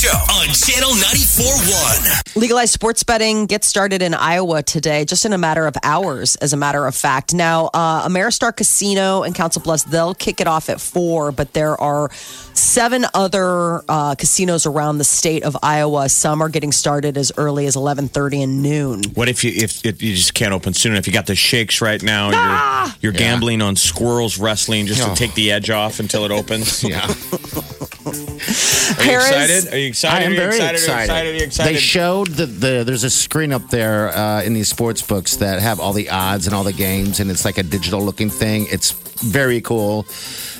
Show on Channel 94.1. Legalized sports betting gets started in Iowa today, just in a matter of hours, as a matter of fact. Now, uh, Ameristar Casino and Council Bluffs, they'll kick it off at four, but there are seven other uh, casinos around the state of Iowa. Some are getting started as early as 11.30 and noon. What if you if, if you just can't open soon? If you got the shakes right now, Ah! you're, you're gambling on squirrels wrestling just to take the edge off until it opens. Yeah. Are you Harris- excited? Are you excited? I am very excited? excited. Are you excited? Excited? They showed the, the there's a screen up there uh, in these sports books that have all the odds and all the games, and it's like a digital looking thing. It's very cool.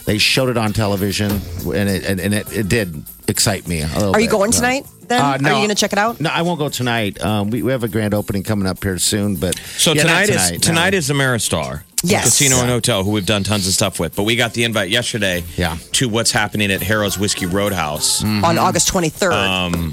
They showed it on television, and it and, and it, it did excite me. A little Are you going So- tonight, then? Uh, Are you going to check it out? No, I won't go tonight. Um, we, we have a grand opening coming up here soon, but So Yeah, not tonight, is no. tonight is Ameristar. Yes. Casino and Hotel, who we've done tons of stuff with. But we got the invite yesterday Yeah. to what's happening at Harrah's Whiskey Roadhouse, On August 23rd. Um,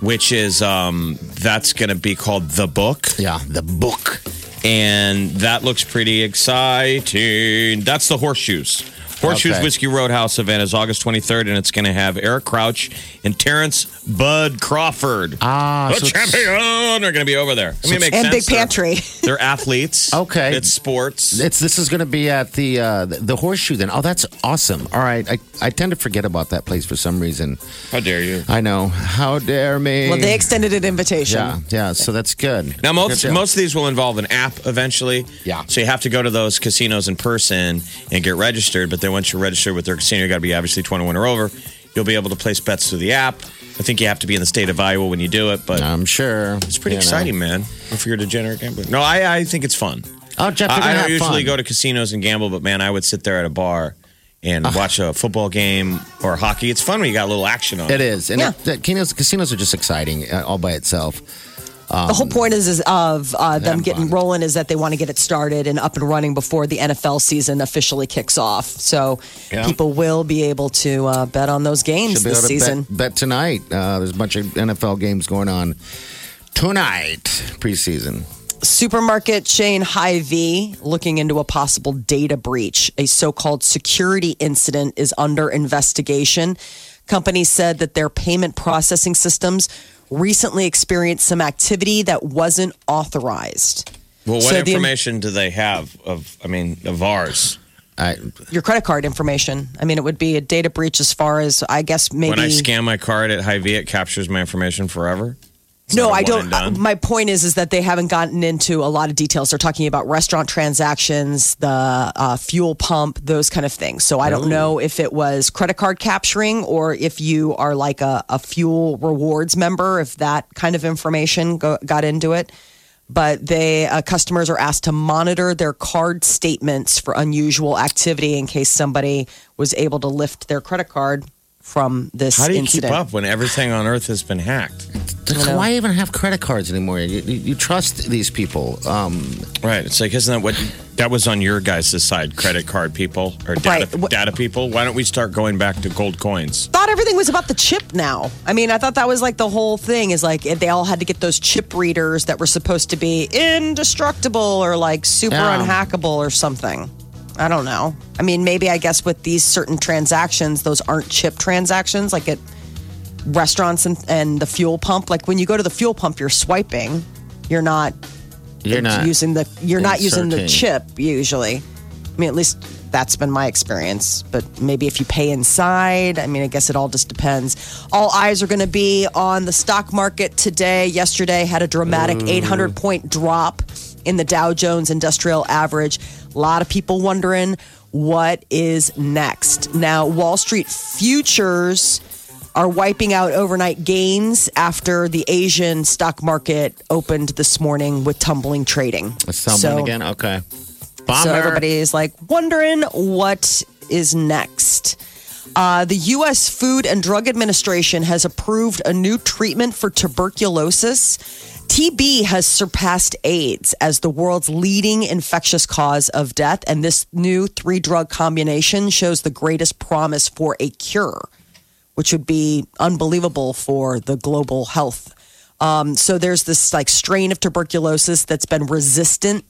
which is um, that's going to be called The Book. yeah, the book. and that looks pretty exciting. That's the Horseshoes. Horseshoes Okay. Whiskey Roadhouse event is August 23rd, and it's going to have Eric Crouch and Terrence Bud Crawford. Ah, the so it's- champion are going to be over there. I mean, it makes and sense. Big They're- Pantry. They're, athletes. Okay. It's sports. It's this is going to be at the uh, the, the horseshoe. Then, oh, that's awesome. All right, I, I tend to forget about that place for some reason. How dare you? I know. How dare me? well, they extended an invitation. yeah, yeah. So that's good. Now, most Good most of these will involve an app eventually. Yeah. So you have to go to those casinos in person and get registered. But then once you're registered with their casino, you got to be obviously 21 or over. You'll be able to place bets through the app. I think you have to be in the state of Iowa when you do it, but I'm sure it's pretty you know. exciting, man. If you're a degenerate gambler, no, I, I think it's fun. Oh, Jeff, you're I, I don't have usually fun. go to casinos and gamble, but man, I would sit there at a bar and watch a football game or hockey. It's fun when you got a little action on it. It is, and Yeah. it, the casinos, casinos are just exciting uh, all by itself. The whole point is, is of uh, them getting rolling is that they want to get it started and up and running before the NFL season officially kicks off. So Yeah. people will be able to uh, bet on those games this season. bet, bet tonight. Uh, there's a bunch of NFL games going on tonight, preseason. Supermarket chain Hy-Vee looking into a possible data breach. A so-called security incident is under investigation. Company said that their payment processing systems recently experienced some activity that wasn't authorized. Well, what So the- information do they have of? I mean, of ours? I, Your credit card information. I mean, it would be a data breach as far as I guess maybe. When I scan my card at Hy-Vee, it captures my information forever. No, I don't. uh, My point is, is that they haven't gotten into a lot of details. They're talking about restaurant transactions, the uh, fuel pump, those kind of things. So I don't know if it was credit card capturing or if you are like a, a fuel rewards member, if that kind of information go, got into it. But they uh, customers are asked to monitor their card statements for unusual activity in case somebody was able to lift their credit card from this How do you incident. keep up when everything on Earth has been hacked? Like, why even have credit cards anymore? You, you, you trust these people. Um, Right. It's like, isn't that what that was on your guys' side? Credit card people or data, Right. Data people? Why don't we start going back to gold coins? thought everything was about the chip now. I mean, I thought that was like the whole thing is like they all had to get those chip readers that were supposed to be indestructible or like super Yeah. unhackable or something. I don't know. I mean, maybe I guess with these certain transactions, those aren't chip transactions like at restaurants and, and the fuel pump. Like when you go to the fuel pump, you're swiping. You're not you're not using the you're not using the chip usually. I mean, at least that's been my experience. But maybe if you pay inside, I mean, I guess it all just depends. All eyes are going to be on the stock market today. Yesterday had a dramatic 800 point drop in the Dow Jones Industrial Average. A lot of people wondering what is next. Now, Wall Street futures are wiping out overnight gains after the Asian stock market opened this morning with tumbling trading. Someone So- again. Okay. So everybody is like wondering what is next. Uh, the U.S. Food and Drug Administration has approved a new treatment for tuberculosis. TB has surpassed AIDS as the world's leading infectious cause of death, and this new three drug combination shows the greatest promise for a cure, which would be unbelievable for the global health. Um, so there's this like strain of tuberculosis that's been resistant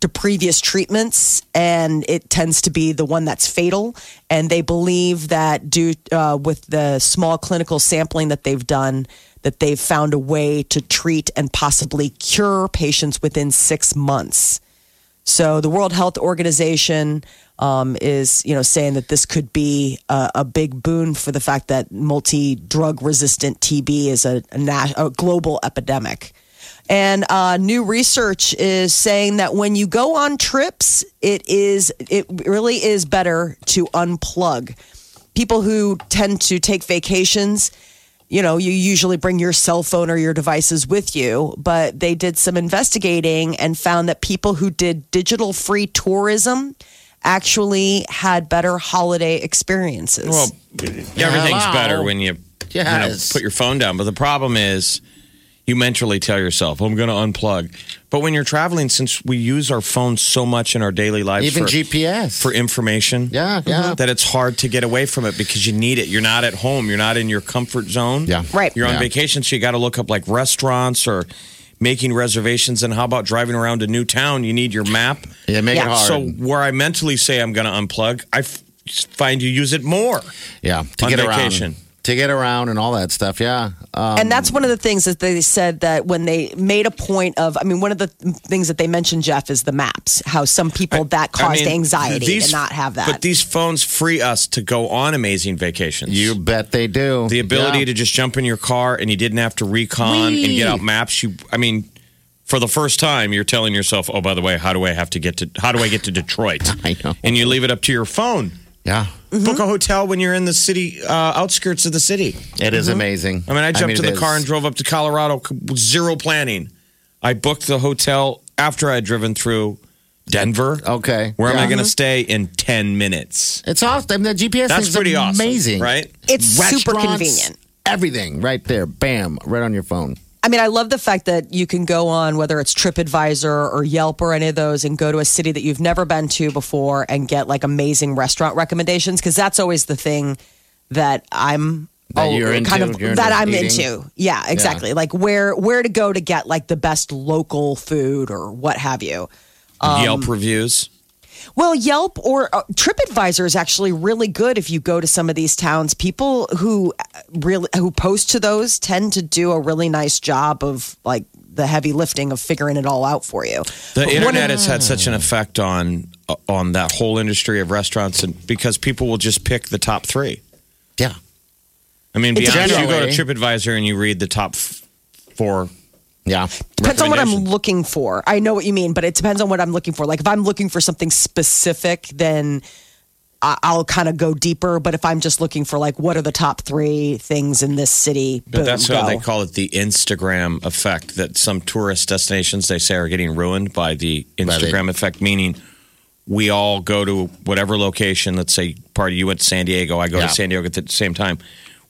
to previous treatments, and it tends to be the one that's fatal. And they believe that due uh, with the small clinical sampling that they've done, that they've found a way to treat and possibly cure patients within six months. So the World Health Organization um, is, you know, saying that this could be a, a big boon for the fact that multi-drug resistant TB is a, a, a global epidemic. And uh, new research is saying that when you go on trips, it is it really is better to unplug. People who tend to take vacations, you know, you usually bring your cell phone or your devices with you, but they did some investigating and found that people who did digital free tourism actually had better holiday experiences. Well, everything's Hello. better when you, you know, put your phone down. But the problem is, you mentally tell yourself, "I'm going to unplug." But when you're traveling, since we use our phones so much in our daily lives, Even for, GPS. for information, Yeah, yeah. Mm-hmm. that it's hard to get away from it because you need it. You're not at home. You're not in your comfort zone. Yeah. Right. You're on Yeah. vacation, so you got to look up like restaurants or making reservations. And how about driving around a new town? You need your map. yeah, make Yeah. it hard. So where I mentally say I'm going to unplug, I f- find you use it more. yeah, to on get vacation. around, to get around and all that stuff. Yeah, um, and that's one of the things that they said that when they made a point of, I mean, one of the things that they mentioned, Jeff, is the maps. How some people that I caused mean, anxiety these- to not have that. But these phones free us to go on amazing vacations. you bet they do. the ability Yeah. to just jump in your car and you didn't have to recon and get out maps. You, I mean, for the first time, you're telling yourself, "Oh, by the way, how do I have to get to? How do I get to Detroit?" I know. And you leave it up to your phone. Yeah, mm-hmm. Book a hotel when you're in the city, uh, outskirts of the city. it is mm-hmm. amazing. I mean, I jumped in it the car is. and drove up to Colorado with zero planning. I booked the hotel after I had driven through Denver. Okay. Where am I going to mm-hmm. stay in 10 minutes? It's awesome. The GPS That's thing's pretty awesome. amazing, Right? it's super convenient. Everything right there, bam, right on your phone. I mean, I love the fact that you can go on whether it's TripAdvisor or Yelp or any of those and go to a city that you've never been to before and get like amazing restaurant recommendations because that's always the thing that I'm That oh, you're kind into? of You're that into I'm eating? into. Yeah, exactly. Like where where to go to get like the best local food or what have you. Um, Yelp reviews. Well, Yelp or uh, TripAdvisor is actually really good if you go to some of these towns. People who uh, really who post to those tend to do a really nice job of like the heavy lifting of figuring it all out for you. The But internet of- has had such an effect on uh, on that whole industry of restaurants, and because people will just pick the top three. Yeah. I mean, be It's honest, you go to TripAdvisor and you read the top f- four. Yeah. depends on what I'm looking for. I know what you mean, but it depends on what I'm looking for. Like if I'm looking for something specific, then I'll kind of go deeper. But if I'm just looking for like what are the top three things in this city, But boom, that's go. how they call it the Instagram effect. That some tourist destinations they say are getting ruined by the Instagram effect, meaning we all go to whatever location. Let's say, party you went to San Diego, I go Yeah. to San Diego at the same time.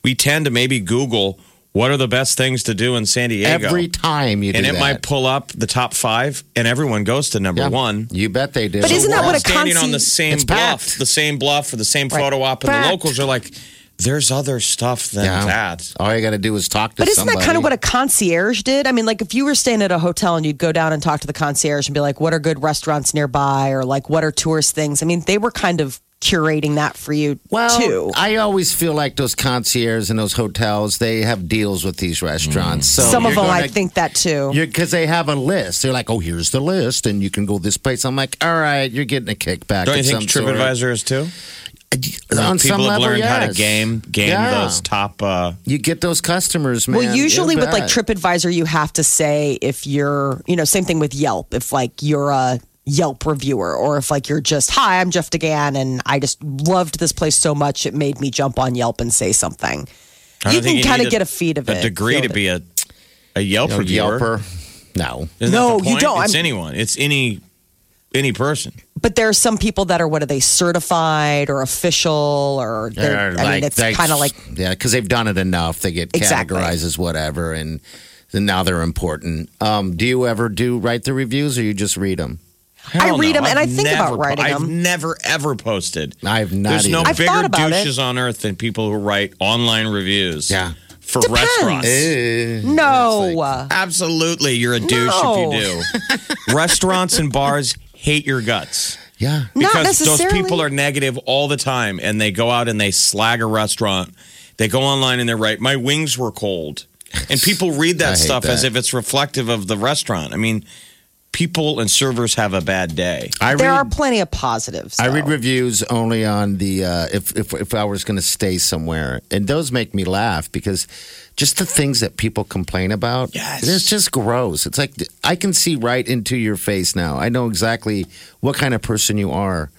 We tend to maybe Google what are the best things to do in San Diego, Every time you do and it that. might pull up the top five, and everyone goes to number Yeah. one. You bet they do. But isn't that what a standing on conci- the same It's bluff, packed. the same bluff, or the same Right. photo op, and the Packed. locals are like, "There's other stuff than yeah. that." All you got to do is talk to But isn't somebody. that kind of what a concierge did? I mean, like if you were staying at a hotel and you'd go down and talk to the concierge and be like, what are good restaurants nearby or like what are tourist things? I mean, they were kind of curating that for you well, too. I always feel like those concierges and those hotels, they have deals with these restaurants. So Some of them, I gonna- think that too. Because they have a list. They're like, oh, here's the list, and you can go this place. I'm like, all right, you're getting a kickback. Don't you think. TripAdvisor is too? On People some have level, learned how to game game Yeah. those top. Uh, You get those customers, man. well, usually with like. TripAdvisor, you have to say if you're, you know, same thing with Yelp. If like you're a Yelp reviewer, or if like you're just, hi, I'm Jeff DeGan, and I just loved this place so much it made me jump on Yelp and say something. I You can kind of get a feed of a it. degree to be a a Yelp You know, reviewer. Yelper. No. Isn't No, you don't. It's I'm- anyone. It's any any person. But there are some people that are what are they certified or official or they're- They're I mean it's kind of like yeah, because they've done it enough. They get Exactly. categorized as whatever, and then now they're important. Um, do you ever do write the reviews, or you just read them? I Hell read no. 'em and I I've think about never po- writing I've never ever posted. I've not There's no either. I've bigger thought about it. douches on earth than people who write online reviews. Yeah. For Depends. restaurants. Eh, no. like- Absolutely, you're a douche No. if you do. Restaurants and bars hate your guts. yeah. Not because those people are negative all the time and they go out and they slag a restaurant. They go online and they write, My wings were cold. And people read that hate stuff as if it's reflective of the restaurant. I mean, people and servers have a bad day. I there read, are plenty of positives. I read reviews only on the uh, if if if I was going to stay somewhere, and those make me laugh because just the things that people complain about, Yes. it's just gross. It's like I can see right into your face now. I know exactly what kind of person you are.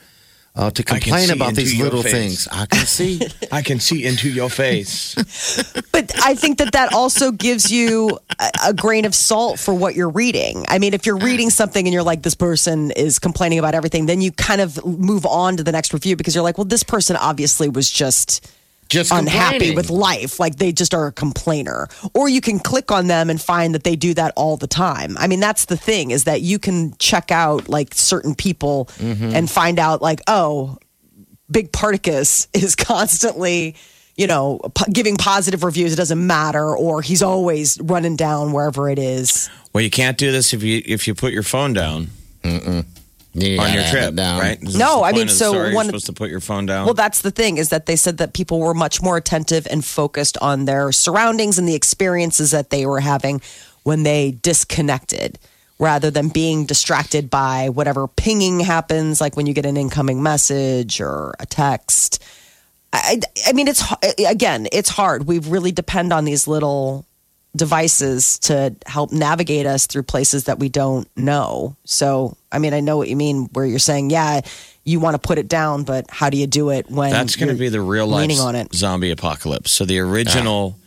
Uh, to complain about these little face. things, I can see. I can see into your face. But I think that that also gives you a, a grain of salt for what you're reading. I mean, if you're reading something and you're like, this person is complaining about everything, then you kind of move on to the next review because you're like, well, this person obviously was just Just unhappy with life. Like they just are a complainer. Or you can click on them and find that they do that all the time. I mean, that's the thing is that you can check out like certain people Mm-hmm. and find out like, oh, Big Particus is constantly, you know, p- giving positive reviews. It doesn't matter. Or he's always running down wherever it is. Well, you can't do this if you if you put your phone down You on your trip, down. right? Is No, I mean, so story? You're one- supposed to put your phone down. Well, that's the thing is that they said that people were much more attentive and focused on their surroundings and the experiences that they were having when they disconnected rather than being distracted by whatever pinging happens, like when you get an incoming message or a text. I, I I mean, it's again, it's hard. We really depend on these little devices to help navigate us through places that we don't know. So, I mean, I know what you mean where you're saying, yeah, you want to put it down, but how do you do it when That's going to be the real life on it? zombie apocalypse. So the original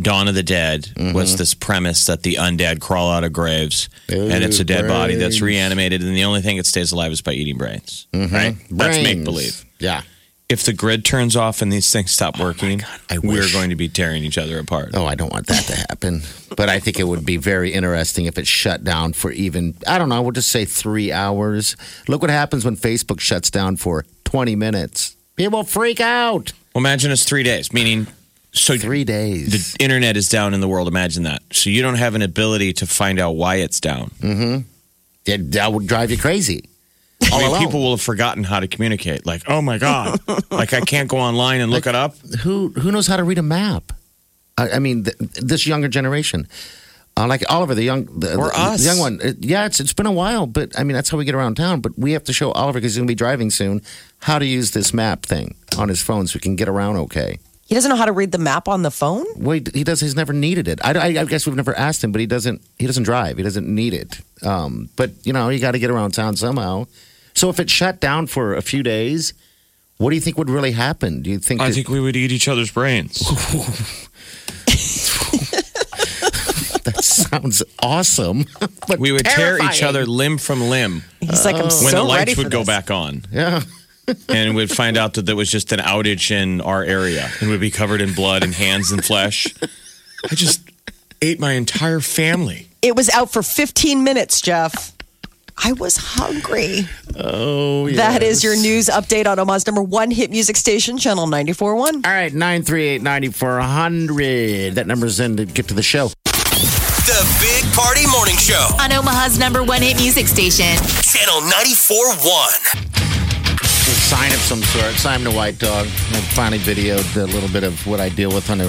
Dawn of the Dead Mm-hmm. was this premise that the undead crawl out of graves and it's a dead body that's reanimated, and the only thing it stays alive is by eating brains. Right? That's make believe. Yeah. If the grid turns off and these things stop oh working, I we're going to be tearing each other apart. Oh, I don't want that to happen. But I think it would be very interesting if it shut down for even, I don't know, we'll just say three hours. Look what happens when Facebook shuts down for 20 minutes. People freak out. Well, imagine it's three days, meaning so Three days. the internet is down in the world. Imagine that. So you don't have an ability to find out why it's down. Mm-hmm. Yeah, that would drive you crazy. All I mean, alone. people will have forgotten how to communicate. Like, oh my god, like I can't go online and look it up. who who knows how to read a map? I, I mean, th- this younger generation, uh, like Oliver, the young, the, Or the, us. the young one. uh, yeah, it's it's been a while, but I mean, that's how we get around town. But we have to show Oliver because he's going to be driving soon how to use this map thing on his phone so we can get around okay. He doesn't know how to read the map on the phone. Wait, he does. He's never needed it. I, I, I guess we've never asked him, but he doesn't. He doesn't drive. He doesn't need it. Um, but you know, you got to get around town somehow. So if it shut down for a few days, what do you think would really happen? Do you think? I that- think we would eat each other's brains. that sounds awesome. but We would tear each other limb from limb He's like, I'm oh. when so the ready lights for would go this. back on, Yeah. and we'd find out that there was just an outage in our area, and we'd be covered in blood and hands and flesh. I just ate my entire family. It was out for 15 minutes, Jeff. I was hungry. Oh, yeah. That is your news update on Omaha's number one hit music station, Channel 94.1. All right, 938 9400. That number's in to get to the show. The Big Party Morning Show. on Omaha's number one hit music station. Channel 94.1. A sign of some sort. Simon the White Dog. I finally videoed a little bit of what I deal with on a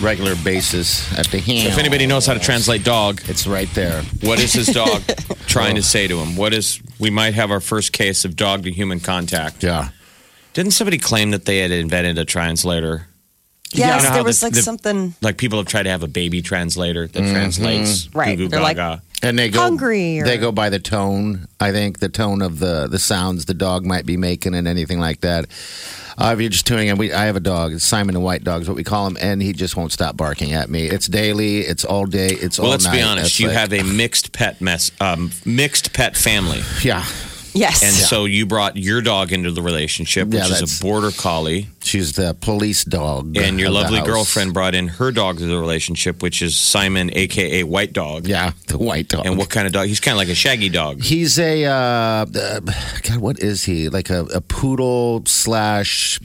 regular basis at the hand. If anybody knows how to translate dog, it's right there. what is his dog trying to say to him? What is? We might have our first case of dog to human contact. Yeah. Didn't somebody claim that they had invented a translator? Yes, You know how there was the- like the- something. Like people have tried to have a baby translator that Mm-hmm. translates Right. Goo Goo They're like- Gaga. And they go Hungry or- They go by the tone. I think the tone of the the sounds the dog might be making and anything like that. Uh, if you're just tuning in, we I have a dog. It's Simon the White Dog is what we call him, and he just won't stop barking at me. It's daily. It's all day. It's well, all let's be honest. It's You like- have a mixed pet mess, um, mixed pet family. yeah. Yes. And Yeah. so you brought your dog into the relationship, which Yeah, is that's- a border collie. She's the police dog. And your of the lovely house. girlfriend brought in her dog to the relationship, which is Simon, aka White Dog. Yeah, the white dog. And what kind of dog? He's kind of like a shaggy dog. He's a uh, uh, God. What is he? Like a, a poodle slash.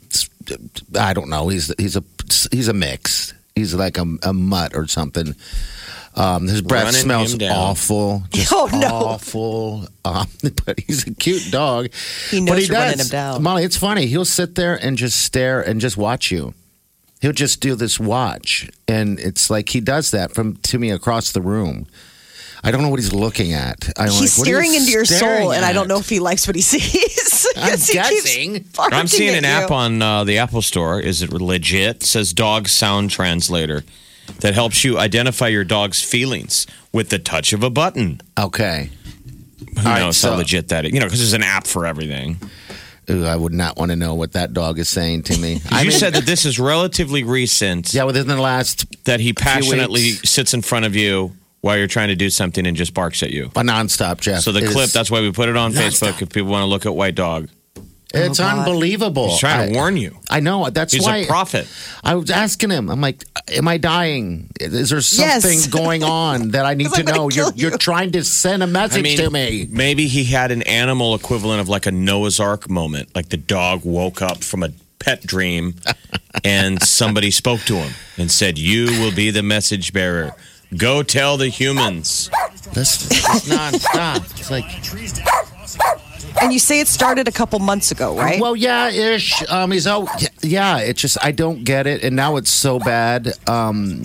I don't know. He's he's a he's a mix. He's like a, a mutt or something. Um, his breath Running smells awful. Just Oh, no. awful. Um, but he's a cute dog. He but knows he you're running does. him down. Molly, it's funny. He'll sit there and just stare and just watch you. He'll just do this watch, and it's like he does that from to me across the room. I don't know what he's looking at. I'm He's like, what are you staring into your staring soul, and I don't know if he likes what he sees. I'm 'Cause he keeps guessing. barking I'm seeing at an app on uh, the Apple Store. Is it legit? It says dog sound translator that helps you identify your dog's feelings with the touch of a button. Okay. Who All right, knows how so- legit that is? You know, because there's an app for everything. Ooh, I would not want to know what that dog is saying to me. you said that this is relatively recent. yeah, within the last That he passionately sits in front of you while you're trying to do something and just barks at you. a nonstop, Jeff. So the clip, that's why we put it on Nonstop. Facebook if people want to look at White Dog. It's God. unbelievable. He's trying to I- warn you. I know. That's He's why a prophet. I was asking him. I'm like, "Am I dying? Is there something Yes. going on that I need to "I'm know? gonna You're you." you're trying to send a message to me." maybe he had an animal equivalent of like a Noah's Ark moment. Like the dog woke up from a pet dream and somebody spoke to him and said, You will be the message bearer. Go tell the humans. This is nonstop. It's like, And you say it started a couple months ago, right? well, yeah, ish. Um, he's oh, yeah. It's just I don't get it, and now it's so bad. Um,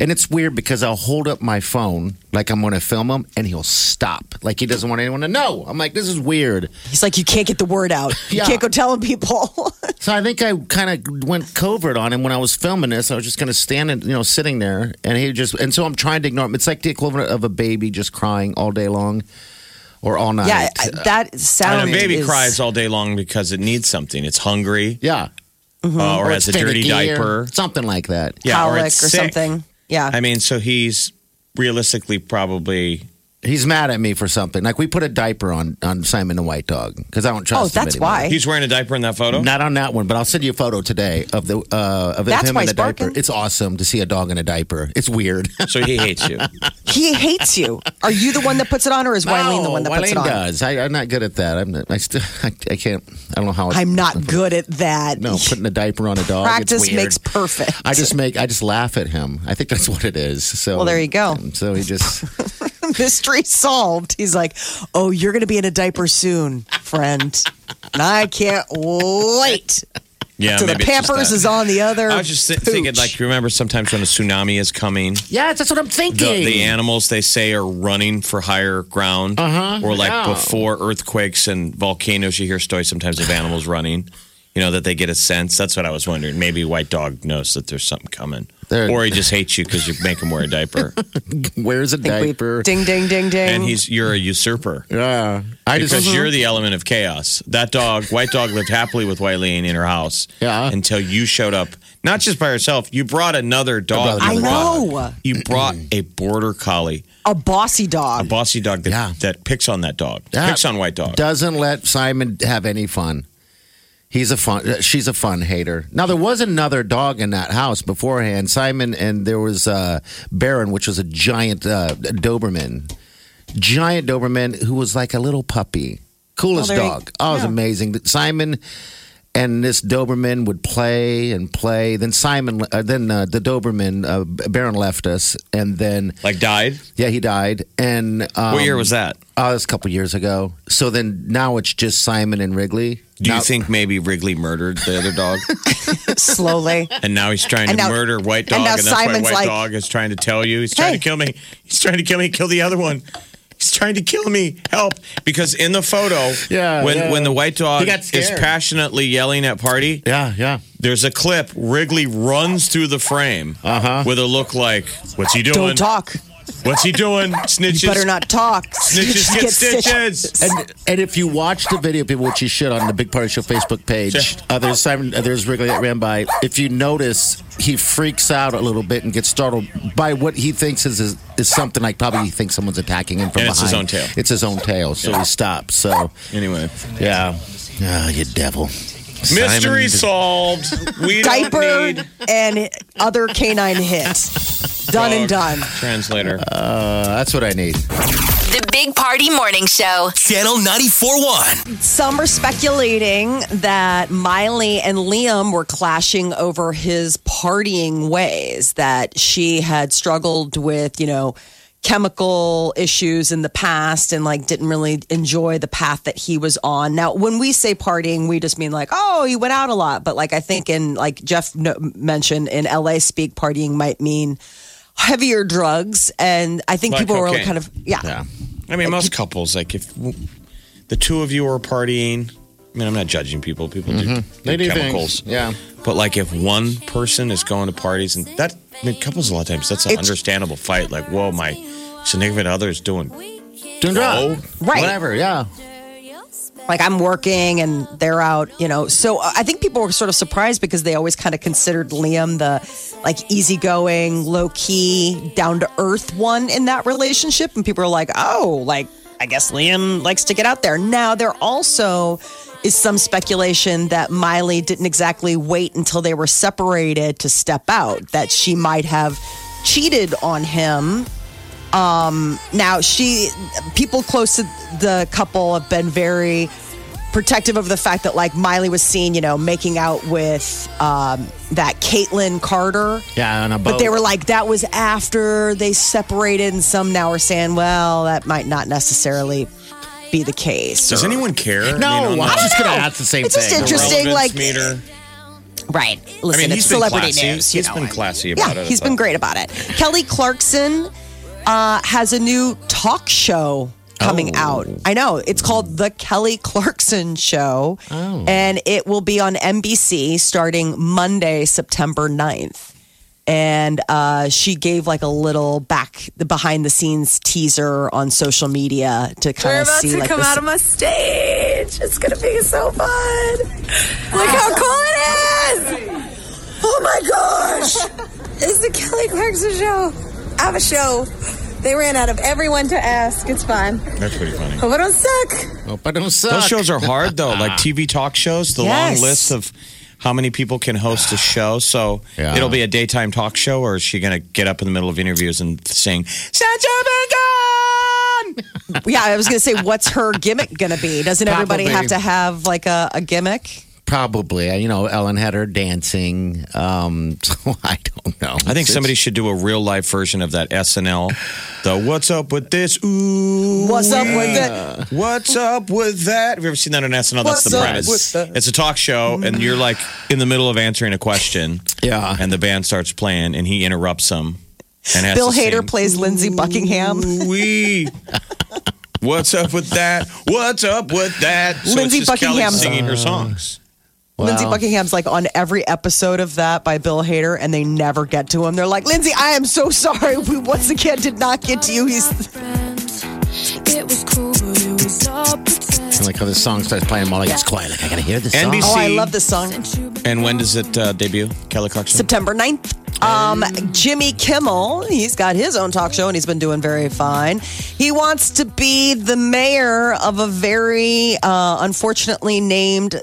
and it's weird because I'll hold up my phone like I'm going to film him, and he'll stop, like he doesn't want anyone to know. I'm like, this is weird. He's like, you can't get the word out. You Yeah. can't go telling people. So I think I kind of went covert on him when I was filming this. I was just kind of standing, you know, sitting there, and he just, and so I'm trying to ignore him. It's like the equivalent of a baby just crying all day long or all night. yeah, that sound. And a baby is- cries all day long because it needs something. It's hungry yeah. uh, or, has a dirty or diaper. something like that. Yeah, or colic it's or sick. something. Yeah. I mean, so he's realistically probably. He's mad at me for something. Like we put a diaper on on Simon the White Dog because I don't trust. oh, him that's anymore. why. He's wearing a diaper in that photo? Not on that one, but I'll send you a photo today of the uh, of That's him why in a he's diaper. It's awesome to see a dog in a diaper. It's weird. So he hates you. He hates you. Are you the one that puts it on, or is Wileen the one that puts it Wileen on? does. I, I'm not good at that. I'm. I still. I, I can't. I don't know how. It's, I'm not good at that. No, putting a diaper on a dog. Practice it's weird. makes perfect. I just make. I just laugh at him. I think that's what it is. So Well, there you go. So he just. mystery solved. He's like, "Oh, you're going to be in a diaper soon, friend, and I can't wait." Yeah, so the maybe it's Pampers is on the other. I was just th- thinking, like, you remember sometimes when a tsunami is coming, Yeah, that's what I'm the, thinking. the animals they say are running for higher ground, uh-huh, or like yeah. before earthquakes and volcanoes, you hear stories sometimes of animals running. You know that they get a sense. That's what I was wondering. Maybe White Dog knows that there's something coming, There- or he just hates you because you make him wear a diaper, Where's a think we- diaper. ding, ding, ding, ding. and he's you're a usurper. Yeah, I because just. you're the element of chaos. That dog, White Dog, lived happily with Wileen in her house. Yeah. Until you showed up, not just by yourself. You brought another dog. I another know dog. You brought a border collie, a bossy dog. a dog. bossy dog that, Yeah. that picks on that dog, That picks on White Dog. Doesn't let Simon have any fun. He's a fun. She's a fun hater. Now there was another dog in that house beforehand. Simon and there was uh, Baron, which was a giant uh, Doberman, giant Doberman who was like a little puppy. Coolest Oh, there you- dog. Oh, it was amazing. Simon and this Doberman would play and play. Then Simon, uh, then uh, the Doberman uh, Baron left us, and then like died. yeah, he died. And um, what year was that? Oh, that's a couple years ago. So then now it's just Simon and Wrigley. Do you think maybe Wrigley murdered the other dog, Slowly. and now he's trying to now- murder White and Dog, now and, that's Simon's why White like, Dog is trying to tell you he's trying Hey. to kill me. He's trying to kill me. Kill the other one. He's trying to kill me. Help! Because in the photo, Yeah, when yeah. when the white dog is passionately yelling at party, Yeah, yeah. there's a clip. Wrigley runs through the frame Uh-huh. with a look like, "What's he doing?" Don't talk. What's he doing? Snitches. You better not talk. Snitches get stitches. And, and if you watch the video, people, which you should on the Big Party Show Facebook page, uh, there's Simon, uh, there's Wrigley that ran by. If you notice, he freaks out a little bit and gets startled by what he thinks is is, is something like probably he thinks someone's attacking him from And it's his own tail. It's his own tail, so he stops. So Anyway, yeah, ah, you devil. Mystery Simon- solved. We Diaper don't need and other canine hits. Done and done. translator. Uh, that's what I need. The Big Party Morning Show. Channel 94.1. Some are speculating that Miley and Liam were clashing over his partying ways, that she had struggled with, you know, chemical issues in the past and like didn't really enjoy the path that he was on. Now, when we say partying, we just mean like, oh, he went out a lot. But like, I think in like Jeff no- mentioned in LA speak, partying might mean heavier drugs. And I think Like people were cocaine. kind of, yeah. Yeah. I mean, most couples, like if the two of you are partying, I mean, I'm not judging people. People do, Mm-hmm. They do do chemicals. things. Yeah. But like if one person is going to parties and that, I mean, couples a lot of times, that's an It's- understandable fight. Like, whoa, my significant other is doing. Doing drugs. Right. Whatever, yeah. like I'm working and they're out, you know. So uh, I think people were sort of surprised because they always kind of considered Liam the like easygoing, low key, down to earth one in that relationship. And people are like, oh, like, I guess Liam likes to get out there. Now, they're also is some speculation that Miley didn't exactly wait until they were separated to step out, that she might have cheated on him now she people close to the couple have been very protective of the fact that like Miley was seen, you know, making out with um, that Kaitlynn Carter. Yeah, on a boat. But they were like, that was after they separated, and some now are saying, well, that might not necessarily be the case. Does or- anyone care? No, I mean, on I'm the- just going to ask the same It's just thing. interesting. relevance like- meter. Right. Listen, I mean, it's he's been celebrity classy. news. He's you know. been classy Yeah, about it. he's I been thought. great about it. Kelly Clarkson uh, has a new talk show coming Oh. out. I know. It's called The Kelly Clarkson Show. Oh. And it will be on NBC starting Monday, September 9th. And uh, she gave like a little back, the behind the scenes teaser on social media to kind We're of about see to like come the- out of my stage. It's gonna be so fun. Look how cool it is! Oh my gosh! It's the Kelly Clarkson show. I have a show. They ran out of everyone to ask. It's fine. That's pretty funny. Hope I don't suck. Hope I don't suck. Those shows are hard though, like TV talk shows. The Yes. long list of how many people can host a show. So Yeah. it'll be a daytime talk show, or is she going to get up in the middle of interviews and sing "Such a Yeah, I was going to say, what's her gimmick going to be? Doesn't everybody Probably. have to have like a, a gimmick? Probably. You know, Ellen had her dancing. Um, so I don't know. I think somebody should do a real life version of that SNL. The "What's up with this?" Ooh, What's up with that? What's up with that? Have you ever seen that on SNL? That's What's the up premise. that? It's a talk show, and you're like in the middle of answering a question. Yeah. And the band starts playing, and he interrupts them. And has Bill Hader sing, plays Lindsey Buckingham. We. What's up with that? What's up with that? So Lindsey it's just Kelly Buckingham. singing her songs. Lindsey Wow. Buckingham's like on every episode of that by Bill Hader, and they never get to him. They're like, Lindsey, I am so sorry. We once again did not get to you. He's like how the song starts playing. Molly gets quiet. Like I gotta hear this song. NBC. oh, I love this song. And when does it uh, debut? Kelly Clarkson. September 9th. Um, Jimmy Kimmel, he's got his own talk show and he's been doing very fine. He wants to be the mayor of a very uh, unfortunately named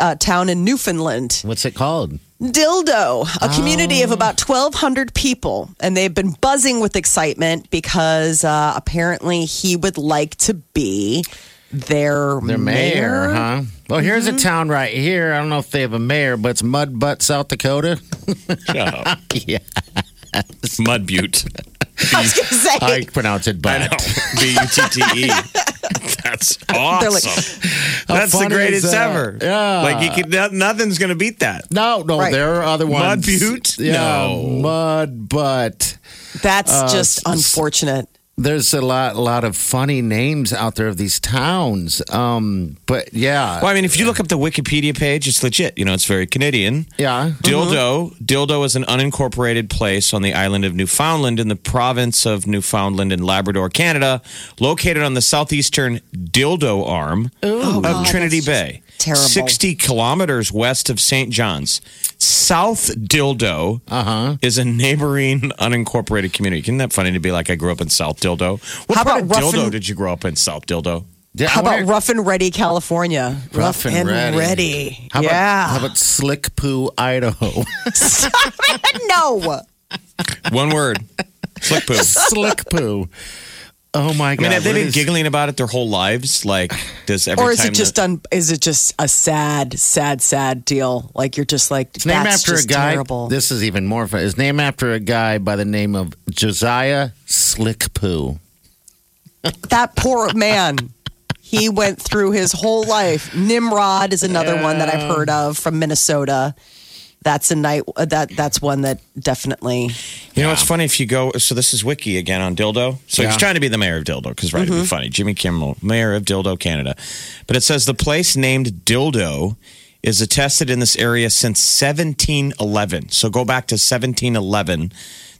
uh, town in Newfoundland. What's it called? Dildo, a community of about 1,200 people. And they've been buzzing with excitement because uh, apparently he would like to be their, Their mayor, huh? Well, here's a mm-hmm. town right here. I don't know if they have a mayor, but it's Mud Butt, South Dakota. Shut up. yeah, Mud Butte. I was going to say. I pronounce it I know. butt. B U T T E. That's awesome. like, That's the greatest is that? ever. Yeah. Like you could, nothing's going to beat that. No, no, Right. there are other ones. Mud Butte? Yeah, No. Mud Butt. That's just uh, unfortunate. There's a lot, a lot of funny names out there of these towns. Um, but yeah, Well, I mean, if you look up the Wikipedia page, it's legit. You know, it's very Canadian. yeah. Dildo. Dildo is an unincorporated place on the island of Newfoundland in the province of Newfoundland in Labrador, Canada, located on the southeastern Dildo arm of Trinity Bay. terrible. 60 kilometers west of St. John's. South Dildo Uh-huh. is a neighboring unincorporated community. Isn't that funny to be like, I grew up in South Dildo? What How part about of Dildo and- did you grow up in, South Dildo? Yeah, How about Rough and Ready, California? Rough and Ready. How about, yeah. how about Slickpoo, Idaho? no. One word. Slick poo. Slick Poo. Oh my god! I mean, have they been is- giggling about it their whole lives? Like, does every Or is time it just that- un, is it just a sad, sad, sad deal? Like you're just like It's named that's after a guy. terrible. This is even more fun. It's named after a guy by the name of Josiah Slickpoo. that poor man. He went through his whole life. Nimrod is another one that I've heard of from Minnesota. That's a night uh, that that's one that definitely You know, it's funny if you go. So this is Wiki again on Dildo. So Yeah. he's trying to be the mayor of Dildo because right, it'd be funny. Jimmy Kimmel, mayor of Dildo, Canada. But it says the place named Dildo is attested in this area since 1711. So go back to 1711.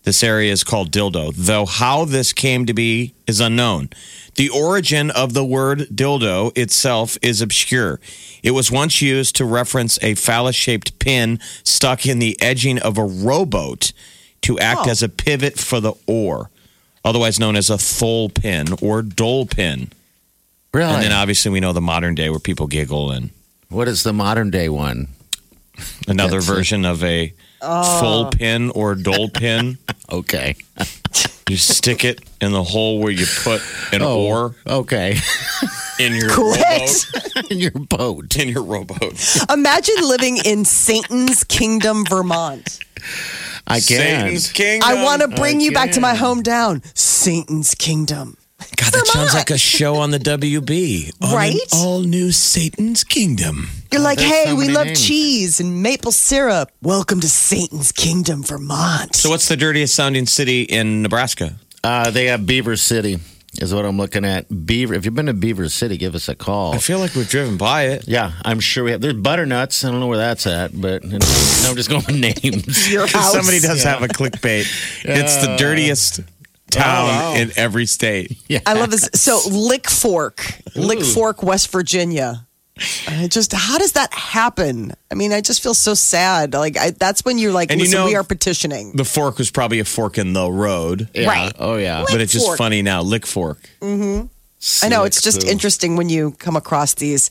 This area is called Dildo, though how this came to be is unknown. The origin of the word dildo itself is obscure. It was once used to reference a phallus shaped pin stuck in the edging of a rowboat to act Oh. as a pivot for the oar, otherwise known as a thole pin or dole pin. Really? And then obviously we know the modern day where people giggle and what is the modern day one? another That's it. version of a oh. thole pin or dole pin. Okay. You stick it in the hole where you put an oh, oar Okay. in your Quit. rowboat. in your boat. In your rowboat. Imagine living in Satan's Kingdom, Vermont. I can't. Satan's kingdom. I want to bring I you back to my can. hometown, Satan's Kingdom. God, that sounds like a show on the WB. On an Right? all new Satan's Kingdom. You're like, hey, so we love names. cheese and maple syrup. Welcome to Satan's Kingdom, Vermont. So, what's the dirtiest sounding city in Nebraska? Uh, they have Beaver City, is what I'm looking at. Beaver. If you've been to Beaver City, give us a call. I feel like we've driven by it. Yeah, I'm sure we have. There's butternuts. I don't know where that's at, but no, I'm just going with names. your house. Somebody does have a clickbait. It's the dirtiest town oh, wow. in every state. Yeah. I love this. So, Lick Fork, Lick Fork, West Virginia. I just, how does that happen? I mean, I just feel so sad. Like, I, that's when you're like, And you know- we are petitioning. The fork was probably a fork in the road, Yeah. Right. Oh yeah. but it's just fork. funny now. Lick fork. Mm-hmm. I know it's just poo. interesting when you come across these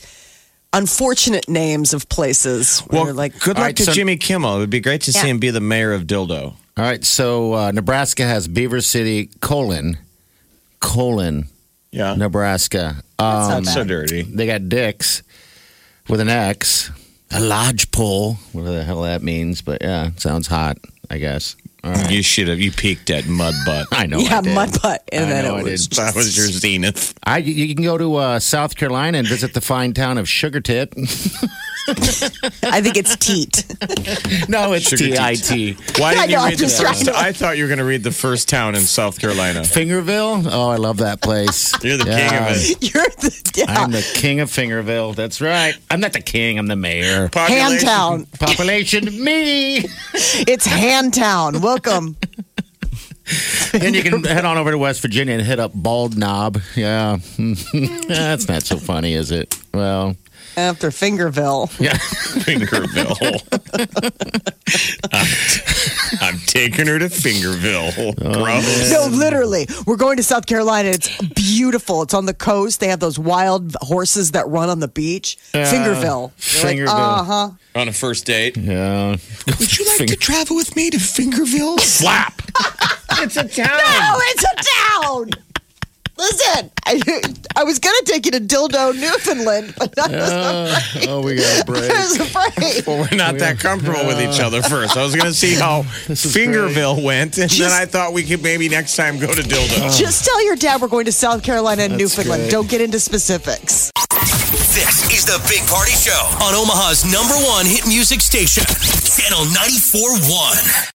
unfortunate names of places. Where Well, like, good luck All right, to so- Jimmy Kimmel. It would be great to see him be the mayor of Dildo. All right. So uh, Nebraska has Beaver City colon colon Yeah. Nebraska. That's Um, bad. so dirty. they got dicks with an X, a lodge pole, whatever the hell that means. But yeah, sounds hot. I guess. All right. You should have. You peaked at mud butt. I know. yeah, I did. mud butt. And I then know it I was did. That was your zenith. I, you you can go to uh, South Carolina and visit the fine town of Sugar Tit. I think it's teat. no, it's Sugar T I T. Why didn't you know, read the first? to- I thought you were going to read the first town in South Carolina. Fingerville. Oh, I love that place. You're the king of it. You're the yeah. I'm the king of Fingerville. That's right. I'm not the king. I'm the mayor. Population- Handtown. Population, me. It's Handtown. Welcome. then you can head on over to West Virginia and hit up Bald Knob. Yeah. That's not so funny, is it? Well, After Fingerville. yeah. Fingerville. I'm, I'm taking her to Fingerville. Gross. No, literally. We're going to South Carolina. It's beautiful. It's on the coast. They have those wild horses that run on the beach. Fingerville. Fingerville. Uh huh. On a first date. Yeah. Would you like to travel with me to Fingerville? Slap. It's a town. No, it's a town. Listen, I, I was going to take you to Dildo, Newfoundland, but I was afraid. Oh, oh, we got a break. I was afraid. Well, we're not that comfortable with each other first. I was going to see how is Fingerville went, and then Just- I thought we could maybe next time go to Dildo. Oh. Just tell your dad we're going to South Carolina and Newfoundland. great. Don't get into specifics. This is the Big Party Show on Omaha's number one hit music station, Channel 94.1.